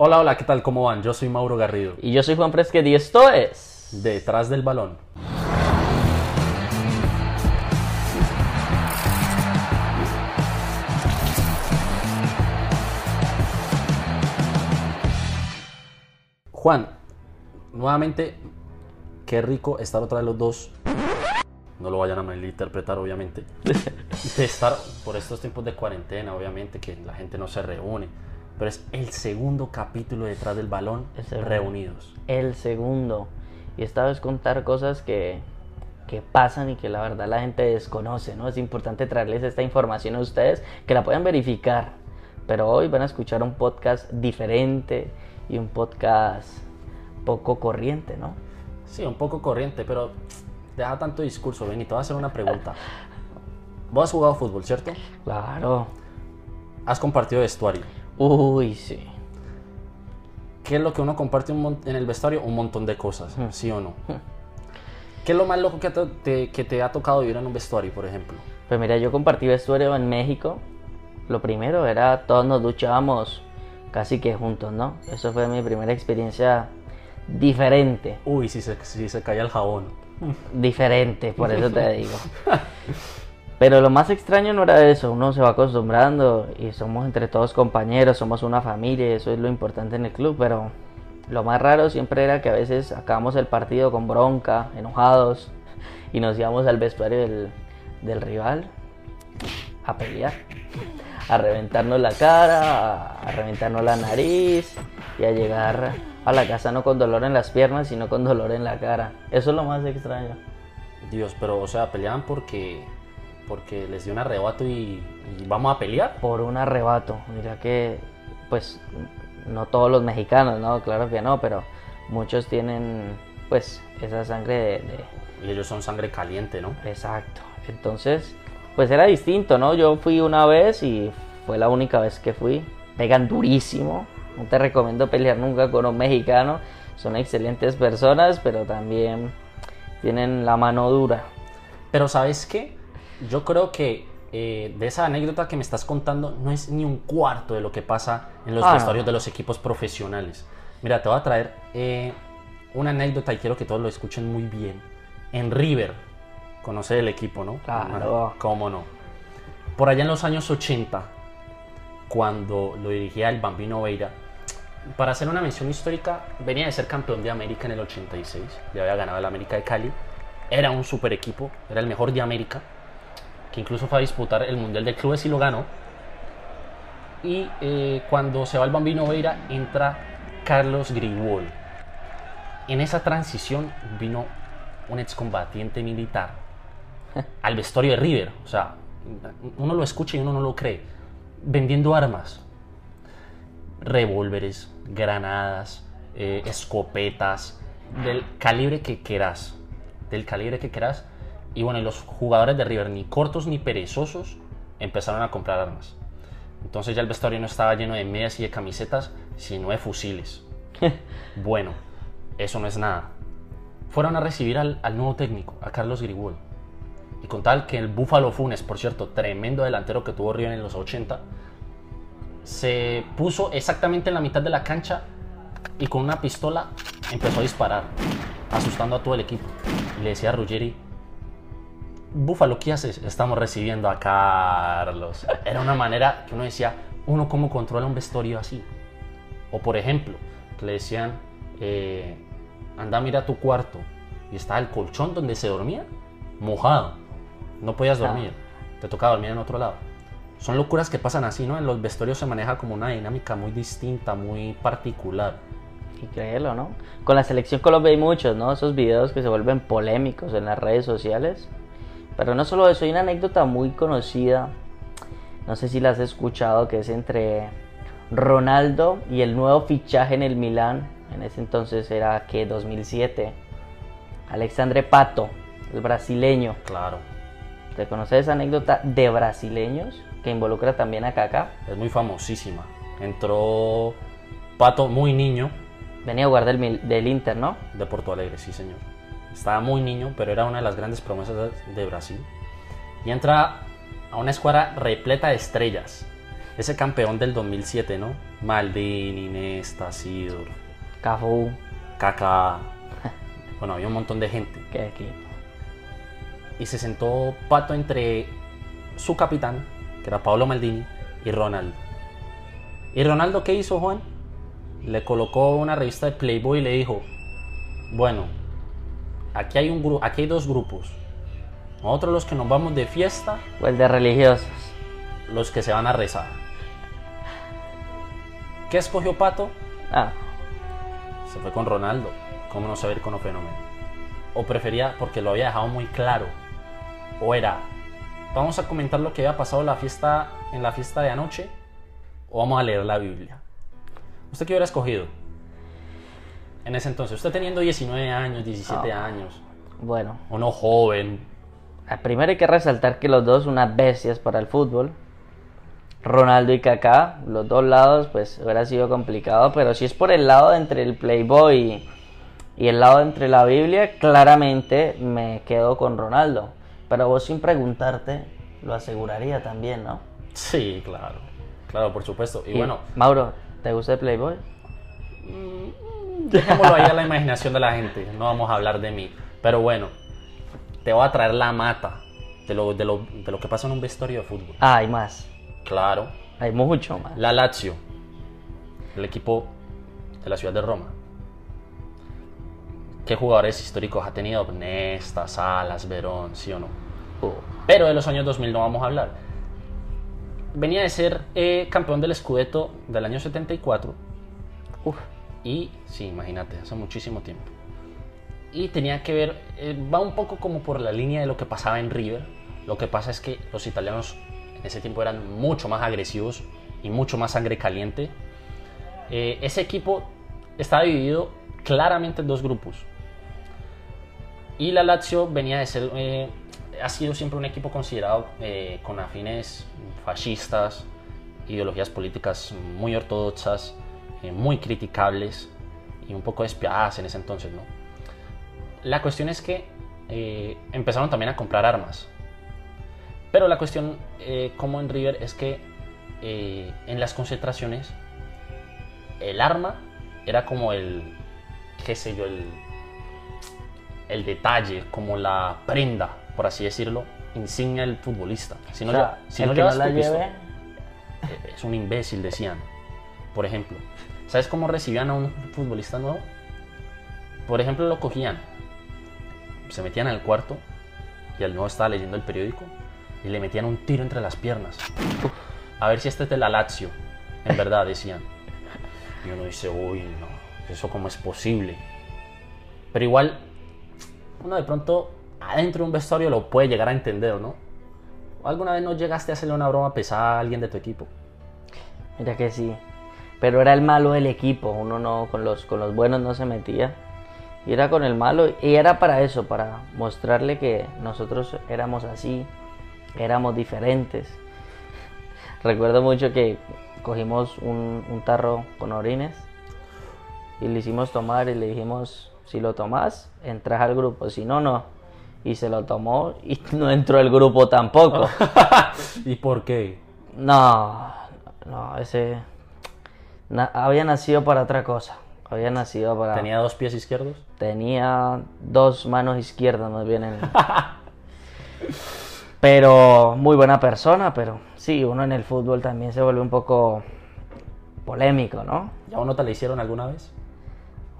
Hola, hola, ¿qué tal? ¿Cómo van? Yo soy Mauro Garrido. Y yo soy Juan Fresquet y esto es... Detrás del balón. Juan, nuevamente, qué rico estar otra vez los dos. No lo vayan a malinterpretar, obviamente. De estar por estos tiempos de cuarentena, obviamente, que la gente no se reúne. Pero es el segundo capítulo detrás del balón el- reunidos. El segundo. Y esta vez contar cosas que, que pasan y que la verdad la gente desconoce, ¿no? Es importante traerles esta información a ustedes que la puedan verificar. Pero hoy van a escuchar un podcast diferente y un podcast poco corriente, ¿no? Sí, un poco corriente, pero deja tanto discurso. Ven, y te voy a hacer una pregunta. Vos has jugado fútbol, ¿cierto? Claro. Has compartido vestuario. Uy, sí. ¿Qué es lo que uno comparte un en el vestuario? Un montón de cosas, ¿sí o no? ¿Qué es lo más loco que te, te- que te ha tocado vivir en un vestuario, por ejemplo? Pues mira, yo compartí vestuario en México. Lo primero era todos nos duchábamos casi que juntos, ¿no? Eso fue mi primera experiencia diferente. Uy, si se, si se caía el jabón. Diferente, por eso te digo. Pero lo más extraño no era eso, uno se va acostumbrando y somos entre todos compañeros, somos una familia, y eso es lo importante en el club, pero lo más raro siempre era que a veces acabamos el partido con bronca, enojados, y nos íbamos al vestuario del, del rival a pelear, a reventarnos la cara, a reventarnos la nariz y a llegar a la casa no con dolor en las piernas, sino con dolor en la cara. Eso es lo más extraño. Dios, pero, o sea, peleaban porque, porque les dio un arrebato y, y vamos a pelear. por un arrebato. Mira que, pues, no todos los mexicanos, ¿no? Claro que no, pero muchos tienen, pues, esa sangre de... de- Y ellos son sangre caliente, ¿no? Exacto. Entonces, pues era distinto, ¿no? Yo fui una vez y fue la única vez que fui. Pegan durísimo. No te recomiendo pelear nunca con un mexicano. Son excelentes personas, pero también tienen la mano dura. Pero ¿sabes qué? Yo creo que eh, de esa anécdota que me estás contando no es ni un cuarto de lo que pasa en los Ah, no. de los equipos profesionales. Mira, te voy a traer eh, una anécdota y quiero que todos lo escuchen muy bien. En River, conoce el equipo, ¿no? Claro. ¿Cómo no? Por allá en los años 80, cuando lo dirigía el Bambino Veira, para hacer una mención histórica, venía de ser campeón de América en el 86, ya había ganado el América de Cali, era un super equipo, era el mejor de América, que incluso fue a disputar el Mundial de Clubes y lo ganó. Y eh, cuando se va el Bambino Veira, entra Carlos Grigol. En esa transición vino un excombatiente militar al vestuario de River. O sea, uno lo escucha y uno no lo cree. Vendiendo armas, revólveres, granadas, eh, escopetas, del calibre que quieras. Del calibre que quieras. Y bueno, los jugadores de River, ni cortos ni perezosos, empezaron a comprar armas. Entonces ya el vestuario no estaba lleno de medias y de camisetas, sino de fusiles. bueno, eso no es nada. Fueron a recibir al, al nuevo técnico, a Carlos Grigol. Y con tal que el Búfalo Funes, por cierto, tremendo delantero que tuvo River en los 80, se puso exactamente en la mitad de la cancha y con una pistola empezó a disparar, asustando a todo el equipo. Y le decía a Ruggeri, Búfalo, ¿qué haces? Estamos recibiendo a Carlos. Era una manera que uno decía, uno cómo controla un vestuario así. O por ejemplo, que le decían, eh, anda mira tu cuarto. Y estaba el colchón donde se dormía, mojado. No podías dormir. Te tocaba dormir en otro lado. Son locuras que pasan así, ¿no? En los vestuarios se maneja como una dinámica muy distinta, muy particular. Y créelo, ¿no? Con la selección Colombia hay muchos, ¿no? Esos videos que se vuelven polémicos en las redes sociales. Pero no solo eso, hay una anécdota muy conocida, no sé si la has escuchado, que es entre Ronaldo y el nuevo fichaje en el Milán. En ese entonces era que 2007. Alexandre Pato, el brasileño. Claro. ¿Te conoces esa anécdota de brasileños que involucra también a Kaká? Es muy famosísima. Entró Pato muy niño Venía a jugar del, del Inter, ¿no? de Porto Alegre, sí señor. Estaba muy niño, pero era una de las grandes promesas de, Brasil. Y entra a una escuadra repleta de estrellas. ese campeón del 2007, ¿no? Maldini, Nesta, Sidor, Cafú, Kaká. Bueno, había un montón de gente. qué equipo. Y se sentó Pato entre su capitán, que era Paolo Maldini, y Ronaldo. ¿Y Ronaldo qué hizo, Juan? Le colocó una revista de Playboy y le dijo, bueno, aquí hay, un gru- aquí hay dos grupos. Nosotros los que nos vamos de fiesta, O el de religiosos. los que se van a rezar. ¿Qué escogió Pato? Ah, Se fue con Ronaldo. ¿Cómo no saber con un fenómeno? O prefería, porque lo había dejado muy claro. O era, vamos a comentar lo que había pasado la fiesta, en la fiesta de anoche. O vamos a leer la Biblia. ¿Usted qué hubiera escogido? En ese entonces, usted teniendo 19 años, 17 Ah. años, bueno. uno joven, Ah, Primero hay que resaltar que los dos unas bestias para el fútbol. Ronaldo y Kaká, los dos lados, pues hubiera sido complicado, pero si es por el lado entre el Playboy y, y el lado entre la Biblia, claramente me quedo con Ronaldo. Pero vos sin preguntarte, lo aseguraría también, ¿no? sí, claro, claro, por supuesto. Y, Y, bueno, Mauro, ¿te gusta el Playboy? Dejémoslo ahí a la imaginación de la gente, no vamos a hablar de mí. Pero bueno, te voy a traer la mata de lo, de lo, de lo que pasa en un vestuario de fútbol. Ah, hay más, Claro, hay mucho más. la Lazio, el equipo de la ciudad de Roma. ¿Qué jugadores históricos ha tenido? Nesta, Salas, Verón, sí o no. Uh, Pero de los años 2000 no vamos a hablar. Venía de ser eh, campeón del Scudetto del año 74 uf, y, sí, imagínate, hace muchísimo tiempo. Y tenía que ver, eh, va un poco como por la línea de lo que pasaba en River. Lo que pasa es que los italianos en ese tiempo eran mucho más agresivos y mucho más sangre caliente. Eh, ese equipo estaba dividido claramente en dos grupos. Y la Lazio venía de ser, eh, ha sido siempre un equipo considerado con afines fascistas, ideologías políticas muy ortodoxas, eh, muy criticables y un poco despiadadas en ese entonces, ¿no? La cuestión es que eh, empezaron también a comprar armas. Pero la cuestión, eh, como en River, es que eh, en las concentraciones el arma era como el, qué sé yo, el, el detalle, como la prenda, por así decirlo, insignia del futbolista. Si no, o sea, si no que no llevas la tu pistola- lleve, eh, es un imbécil, decían. Por ejemplo, ¿sabes cómo recibían a un futbolista nuevo? Por ejemplo, lo cogían, se metían al cuarto y el nuevo estaba leyendo el periódico y le metían un tiro entre las piernas. A ver si este es de la Lazio, en verdad, decían. Y uno dice, uy, no, eso cómo es posible. Pero igual, uno de pronto adentro de un vestuario lo puede llegar a entender, ¿no? ¿O alguna vez no llegaste a hacerle una broma pesada a alguien de tu equipo? Mira que sí. Pero era el malo del equipo. Uno no, con los, con los buenos no se metía. Y era con el malo. Y era para eso, para mostrarle que nosotros éramos así. Éramos diferentes. Recuerdo mucho que cogimos un, un tarro con orines. Y le hicimos tomar y le dijimos, si lo tomas, entras al grupo. Si no, no. Y se lo tomó y no entró el grupo tampoco. ¿Y por qué? No, no, ese na- había nacido para otra cosa. Había nacido para. ¿Tenía dos pies izquierdos? tenía dos manos izquierdas más bien. en- pero muy buena persona, pero sí, uno en el fútbol también se vuelve un poco polémico, ¿no? ¿Ya uno te la hicieron alguna vez?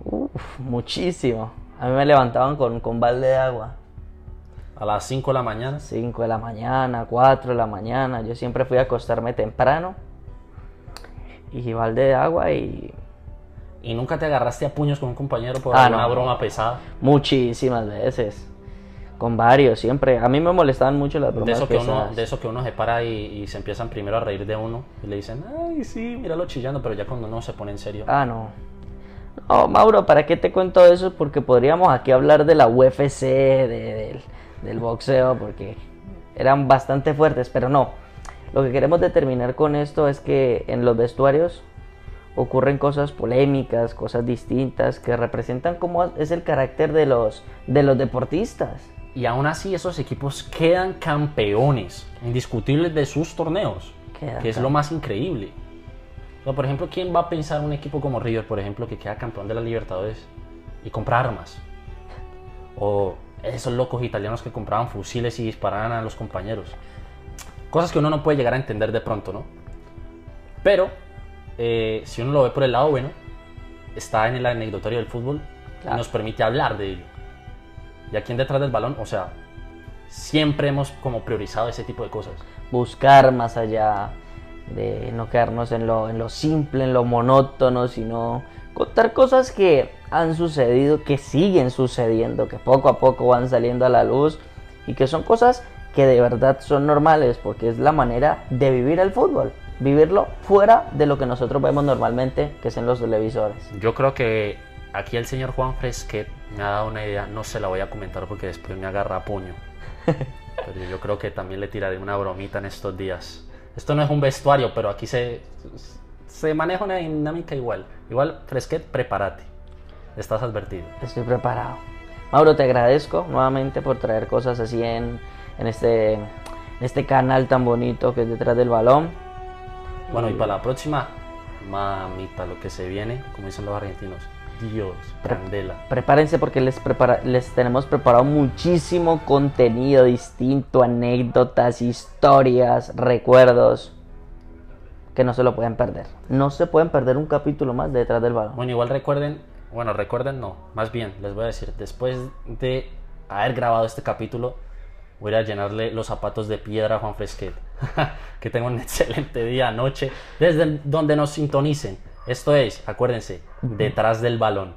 Uf, muchísimo. A mí me levantaban con, con balde de agua. A las 5 de la mañana. 5 de la mañana, 4 de la mañana. Yo siempre fui a acostarme temprano. Y balde de agua y ¿Y nunca te agarraste a puños con un compañero por Ah, alguna no. broma pesada? muchísimas veces. Con varios, siempre. A mí me molestaban mucho las De bromas eso, que uno, pesadas. de eso que uno se para y, y se empiezan primero a reír de uno y le dicen, ay, sí, míralo chillando, pero ya cuando uno se pone en serio. Ah, no. No, Mauro, ¿para qué te cuento eso? Porque podríamos aquí hablar de la UFC, de- del, del boxeo, porque eran bastante fuertes, pero no. Lo que queremos determinar con esto es que en los vestuarios ocurren cosas polémicas, cosas distintas, que representan cómo es el carácter de los, de los deportistas. Y aún así esos equipos quedan campeones, indiscutibles de sus torneos. Queda que es lo más increíble. O sea, por ejemplo, ¿quién va a pensar un equipo como River, por ejemplo, que queda campeón de la Libertadores y compra armas? O esos locos italianos que compraban fusiles y disparaban a los compañeros. Cosas que uno no puede llegar a entender de pronto, ¿no? Pero, eh, si uno lo ve por el lado bueno, está en el anecdotario del fútbol Claro. y nos permite hablar de ello. Y aquí en detrás del balón, o sea, siempre hemos como priorizado ese tipo de cosas. buscar más allá de no quedarnos en lo, en lo simple, en lo monótono, sino contar cosas que han sucedido, que siguen sucediendo, que poco a poco van saliendo a la luz y que son cosas que de verdad son normales porque es la manera de vivir el fútbol, vivirlo fuera de lo que nosotros vemos normalmente, que es en los televisores. Yo creo que aquí el señor Juan Fresquet me ha dado una idea, no se la voy a comentar porque después me agarra a puño. Pero yo creo que también le tiraré una bromita en estos días. Esto no es un vestuario, pero aquí se, se maneja una dinámica igual. Igual, Fresquet, prepárate. Estás advertido. Estoy preparado. Mauro, te agradezco nuevamente por traer cosas así en, en este, en este canal tan bonito que es detrás del balón. Bueno, y para la próxima, mamita, lo que se viene, como dicen los argentinos. Dios, candela. Prepárense porque les, prepara- les tenemos preparado muchísimo contenido distinto, anécdotas, historias, recuerdos que no se lo pueden perder. No se pueden perder un capítulo más de detrás del balón. Bueno, igual recuerden, bueno, recuerden no, más bien, les voy a decir, después de haber grabado este capítulo, voy a llenarle los zapatos de piedra a Juan Fresquet. que tengan un excelente día, noche, desde donde nos sintonicen. Esto es, acuérdense, detrás del balón.